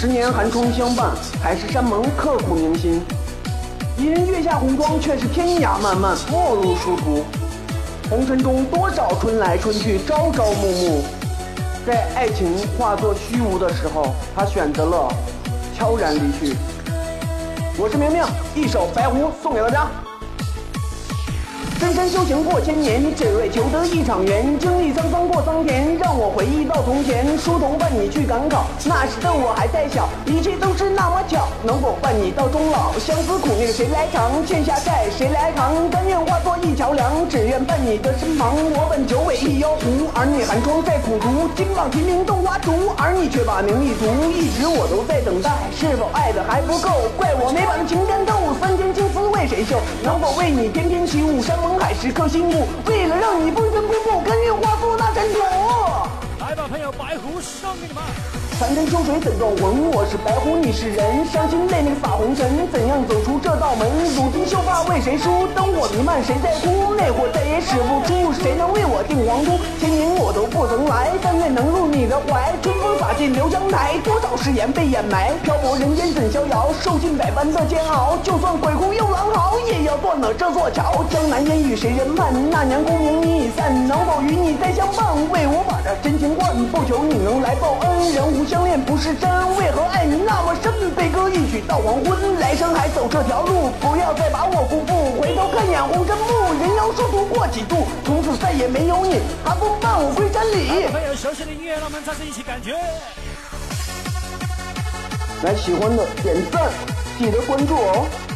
十年寒窗相伴，海誓山盟刻骨铭心。一人月下红妆，却是天涯漫漫，陌路殊途。红尘中多少春来春去，朝朝暮暮。在爱情化作虚无的时候，他选择了悄然离去。我是明明，一首《白狐》送给大家。深深修行过千年，只为求得一场缘。经历沧桑过桑田，回忆到从前。书童伴你去赶考，那时的我还太小，一切都是那么巧。能否伴你到终老？相思苦命谁来尝？欠下债谁来扛？甘愿化作一桥梁，只愿伴你的身旁。我本九尾一妖狐，而你寒窗在苦读。金榜题名斗花烛，而你却把名利图。一直我都在等待，是否爱的还不够？怪我没把情感透，三千青丝为谁绣？能否为你翩翩起舞？山盟海誓刻心木，为了让你风尘仆白狐送给你们。残针秋水怎断魂？我是白狐，你是人，伤心泪淋洒红尘，怎样走出这道门？如今秀发为谁梳？灯火弥漫，谁在哭？烈火再也使不出，谁能为我定皇都？千年我都不曾来，但愿能入你的怀。春风洒尽留香台，多少誓言被掩埋。漂泊人间怎逍遥？受尽百般的煎熬，就算鬼哭又，了这座桥。江南烟雨谁人伴？那年功名你已散，能否与你再相伴？为我把这真情换，不求你能来报恩。人无相恋不是真，为何爱你那么深？悲歌一曲到黄昏，来生还走这条路，不要再把我辜负。回头看眼红尘幕，人妖殊途过几度，从此再也没有你，寒风伴我归山里。朋友，熟悉的音乐，让我们再次一起感觉。来，喜欢的点赞，记得关注哦。